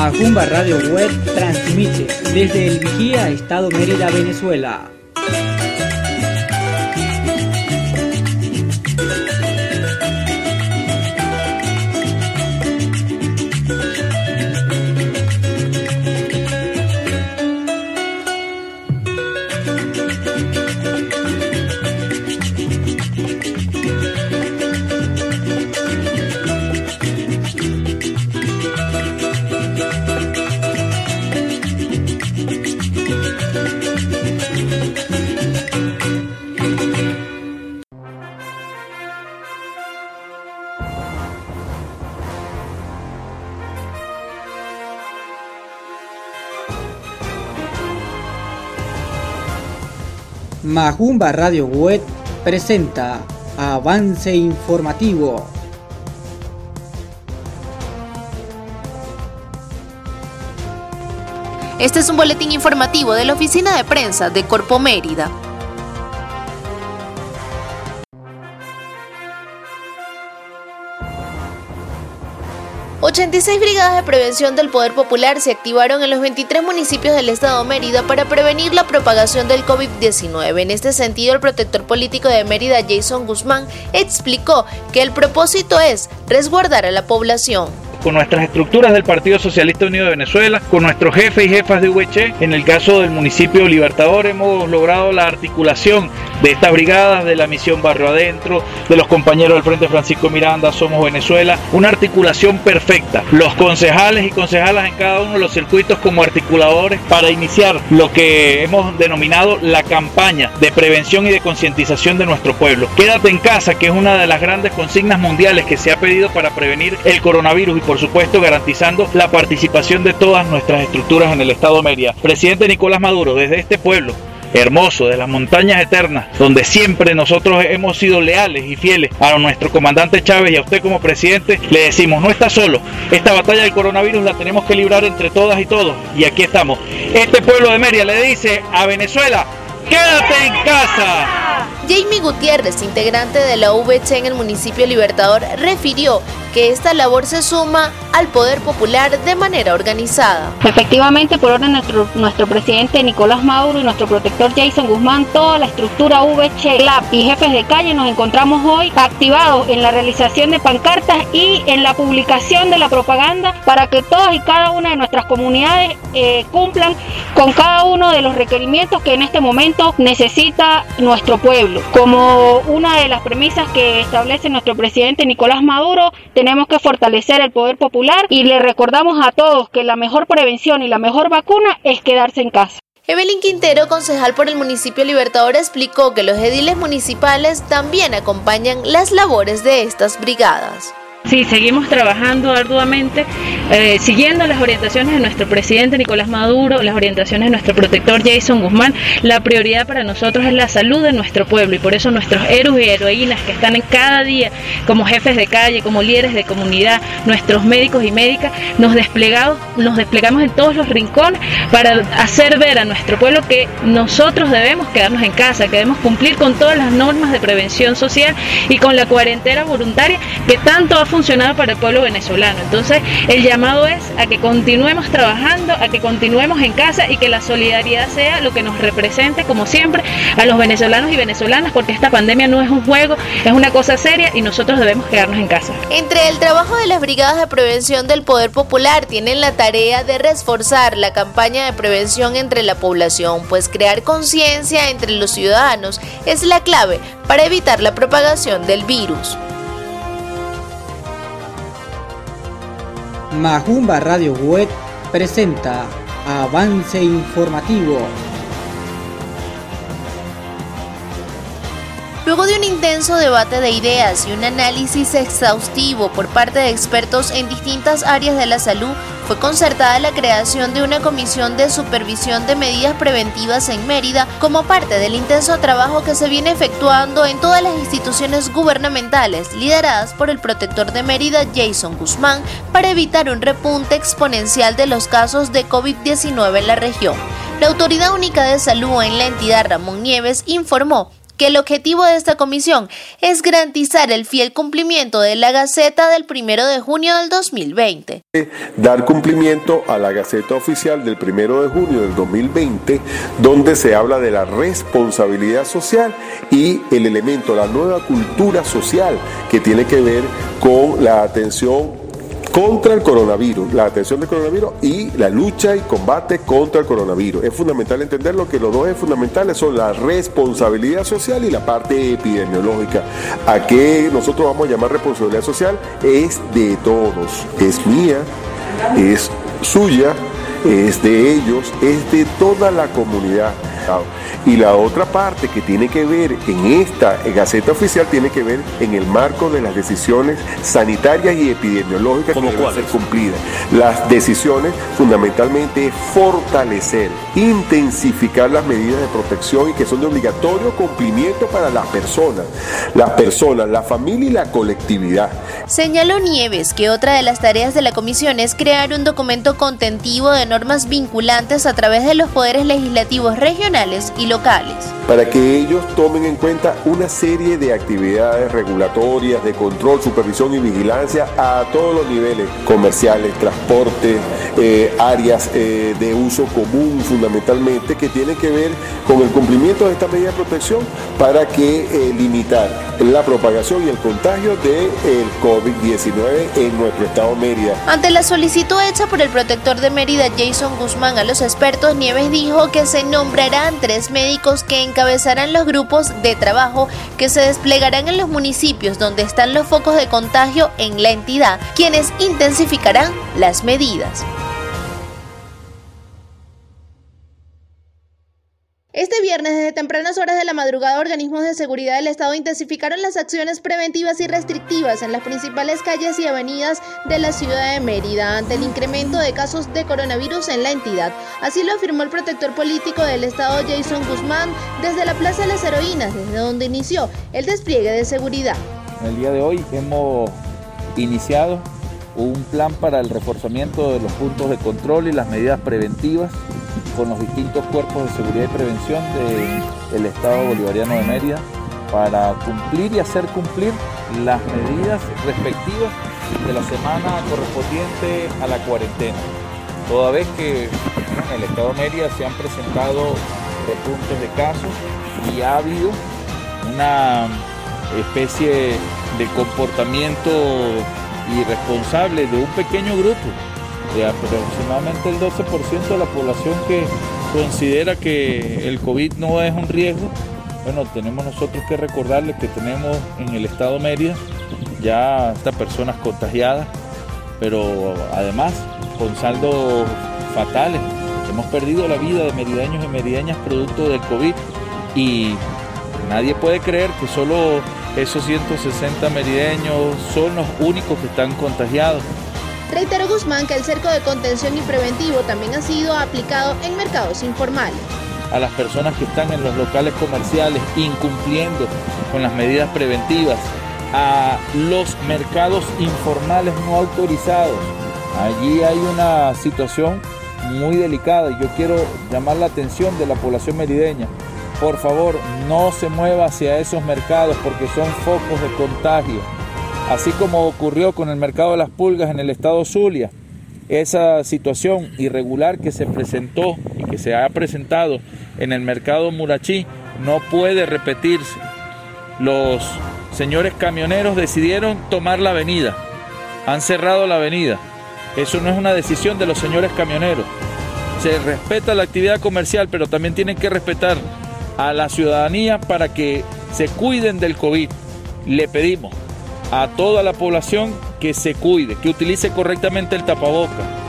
Macumba Radio Web transmite desde el Vigía, Estado Mérida, Venezuela. Majumba Radio Web presenta Avance Informativo. Este es un boletín informativo de la oficina de prensa de Corpo Mérida. 86 brigadas de prevención del Poder Popular se activaron en los 23 municipios del estado Mérida para prevenir la propagación del COVID-19. En este sentido, el protector político de Mérida, Jason Guzmán, explicó que el propósito es resguardar a la población con nuestras estructuras del Partido Socialista Unido de Venezuela, con nuestros jefes y jefas de VC. En el caso del municipio Libertador hemos logrado la articulación de estas brigadas, de la misión Barrio Adentro, de los compañeros del Frente Francisco Miranda, Somos Venezuela, una articulación perfecta. Los concejales y concejalas en cada uno de los circuitos como articuladores para iniciar lo que hemos denominado la campaña de prevención y de concientización de nuestro pueblo. Quédate en casa, que es una de las grandes consignas mundiales que se ha pedido para prevenir el coronavirus y por supuesto garantizando la participación de todas nuestras estructuras en el Estado de. Presidente Nicolás Maduro, desde este pueblo, hermoso de las montañas eternas, donde siempre nosotros hemos sido leales y fieles a nuestro comandante Chávez y a usted como presidente, le decimos, no está solo, esta batalla del coronavirus la tenemos que librar entre todas y todos, y aquí estamos. Este pueblo de Mérida le dice a Venezuela, quédate en casa. Jamie Gutiérrez, integrante de la VC en el municipio Libertador, refirió que esta labor se suma al poder popular de manera organizada. Efectivamente, por orden de nuestro, nuestro presidente Nicolás Maduro y nuestro protector Jason Guzmán, toda la estructura VC, CLAP y jefes de calle nos encontramos hoy activados en la realización de pancartas y en la publicación de la propaganda para que todas y cada una de nuestras comunidades eh, cumplan con cada uno de los requerimientos que en este momento necesita nuestro pueblo. Como una de las premisas que establece nuestro presidente Nicolás Maduro, tenemos que fortalecer el poder popular y le recordamos a todos que la mejor prevención y la mejor vacuna es quedarse en casa. Evelyn Quintero, concejal por el municipio Libertador, explicó que los ediles municipales también acompañan las labores de estas brigadas. Sí, seguimos trabajando arduamente, eh, siguiendo las orientaciones de nuestro presidente Nicolás Maduro, las orientaciones de nuestro protector Jason Guzmán. La prioridad para nosotros es la salud de nuestro pueblo y por eso nuestros héroes y heroínas que están en cada día como jefes de calle, como líderes de comunidad, nuestros médicos y médicas, nos desplegamos, nos desplegamos en todos los rincones para hacer ver a nuestro pueblo que nosotros debemos quedarnos en casa, que debemos cumplir con todas las normas de prevención social y con la cuarentena voluntaria que tanto ha funcionado para el pueblo venezolano. Entonces, el llamado es a que continuemos trabajando, a que continuemos en casa y que la solidaridad sea lo que nos represente, como siempre, a los venezolanos y venezolanas, porque esta pandemia no es un juego, es una cosa seria y nosotros debemos quedarnos en casa. Entre el trabajo de las brigadas de prevención del Poder Popular, tienen la tarea de reforzar la campaña de prevención entre la población, pues crear conciencia entre los ciudadanos es la clave para evitar la propagación del virus. Majumba Radio Web presenta Avance Informativo. Luego de un intenso debate de ideas y un análisis exhaustivo por parte de expertos en distintas áreas de la salud, fue concertada la creación de una comisión de supervisión de medidas preventivas en Mérida como parte del intenso trabajo que se viene efectuando en todas las instituciones gubernamentales lideradas por el protector de Mérida Jason Guzmán para evitar un repunte exponencial de los casos de COVID-19 en la región. La Autoridad Única de Salud en la entidad Ramón Nieves informó que el objetivo de esta comisión es garantizar el fiel cumplimiento de la Gaceta del 1 de junio del 2020. Dar cumplimiento a la Gaceta Oficial del 1 de junio del 2020, donde se habla de la responsabilidad social y el elemento, la nueva cultura social que tiene que ver con la atención contra el coronavirus, la atención del coronavirus y la lucha y combate contra el coronavirus. Es fundamental entenderlo que los dos es fundamentales son la responsabilidad social y la parte epidemiológica. ¿A qué nosotros vamos a llamar responsabilidad social? Es de todos, es mía, es suya, es de ellos, es de toda la comunidad. Y la otra parte que tiene que ver en esta Gaceta Oficial tiene que ver en el marco de las decisiones sanitarias y epidemiológicas que deben ser cumplidas. Las decisiones fundamentalmente es fortalecer, intensificar las medidas de protección y que son de obligatorio cumplimiento para las personas, las personas, la familia y la colectividad. Señaló Nieves que otra de las tareas de la comisión es crear un documento contentivo de normas vinculantes a través de los poderes legislativos regionales y locales. Para que ellos tomen en cuenta una serie de actividades regulatorias, de control, supervisión y vigilancia a todos los niveles, comerciales, transporte, eh, áreas eh, de uso común fundamentalmente, que tienen que ver con el cumplimiento de esta medida de protección para que eh, limitar la propagación y el contagio del COVID-19 en nuestro estado Mérida. Ante la solicitud hecha por el protector de Mérida, Jason Guzmán, a los expertos, Nieves dijo que se nombrarán tres médicos que encabezarán los grupos de trabajo que se desplegarán en los municipios donde están los focos de contagio en la entidad, quienes intensificarán las medidas. Desde tempranas horas de la madrugada, organismos de seguridad del Estado intensificaron las acciones preventivas y restrictivas en las principales calles y avenidas de la ciudad de Mérida ante el incremento de casos de coronavirus en la entidad. Así lo afirmó el protector político del Estado, Jason Guzmán, desde la Plaza de las Heroínas, desde donde inició el despliegue de seguridad. El día de hoy hemos iniciado un plan para el reforzamiento de los puntos de control y las medidas preventivas con los distintos cuerpos de seguridad y prevención del Estado Bolivariano de Mérida para cumplir y hacer cumplir las medidas respectivas de la semana correspondiente a la cuarentena. Toda vez que en el Estado de Mérida se han presentado repuntes de casos y ha habido una especie de comportamiento irresponsable de un pequeño grupo de aproximadamente el 12% de la población que considera que el COVID no es un riesgo, bueno, tenemos nosotros que recordarles que tenemos en el estado Mérida ya estas personas contagiadas, pero además con saldos fatales. Hemos perdido la vida de merideños y merideñas producto del COVID y nadie puede creer que solo esos 160 merideños son los únicos que están contagiados. Reiteró Guzmán que el cerco de contención y preventivo también ha sido aplicado en mercados informales. A las personas que están en los locales comerciales incumpliendo con las medidas preventivas, a los mercados informales no autorizados. Allí hay una situación muy delicada y yo quiero llamar la atención de la población merideña. Por favor, no se mueva hacia esos mercados porque son focos de contagio. Así como ocurrió con el mercado de las pulgas en el estado Zulia, esa situación irregular que se presentó y que se ha presentado en el mercado Murachí no puede repetirse. Los señores camioneros decidieron tomar la avenida, han cerrado la avenida. Eso no es una decisión de los señores camioneros. Se respeta la actividad comercial, pero también tienen que respetar a la ciudadanía para que se cuiden del COVID. Le pedimos a toda la población que se cuide, que utilice correctamente el tapaboca.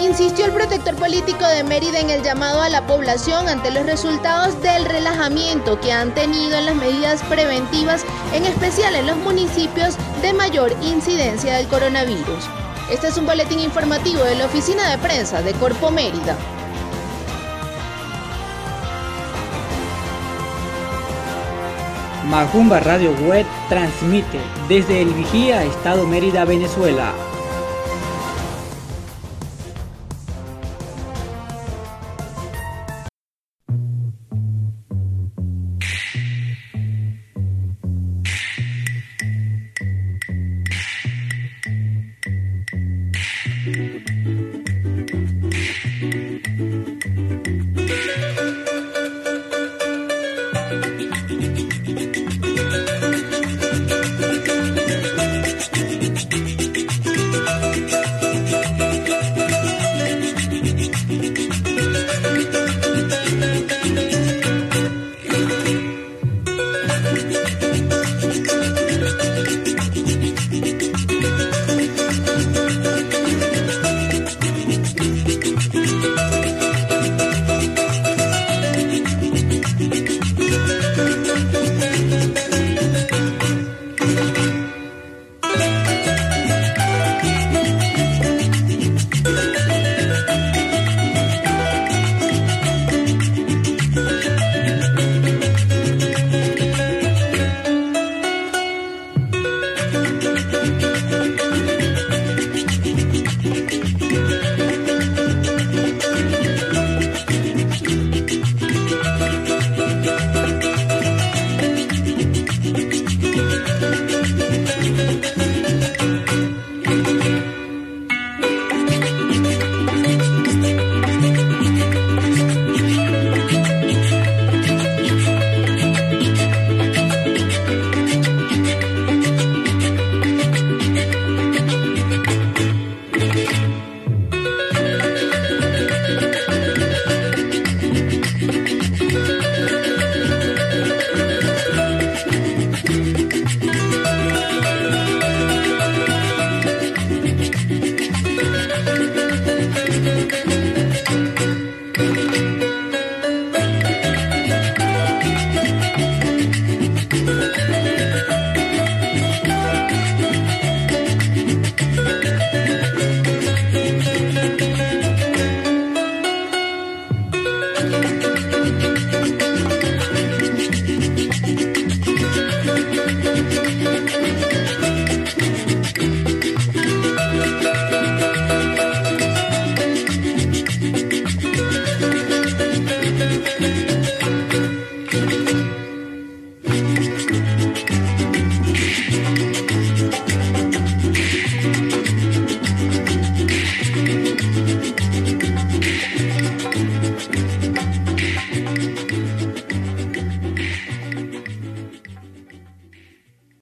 Insistió el protector político de Mérida en el llamado a la población ante los resultados del relajamiento que han tenido en las medidas preventivas, en especial en los municipios de mayor incidencia del coronavirus. Este es un boletín informativo de la Oficina de Prensa de Corpo Mérida. Majumba Radio Web transmite desde el Vigía, Estado Mérida, Venezuela.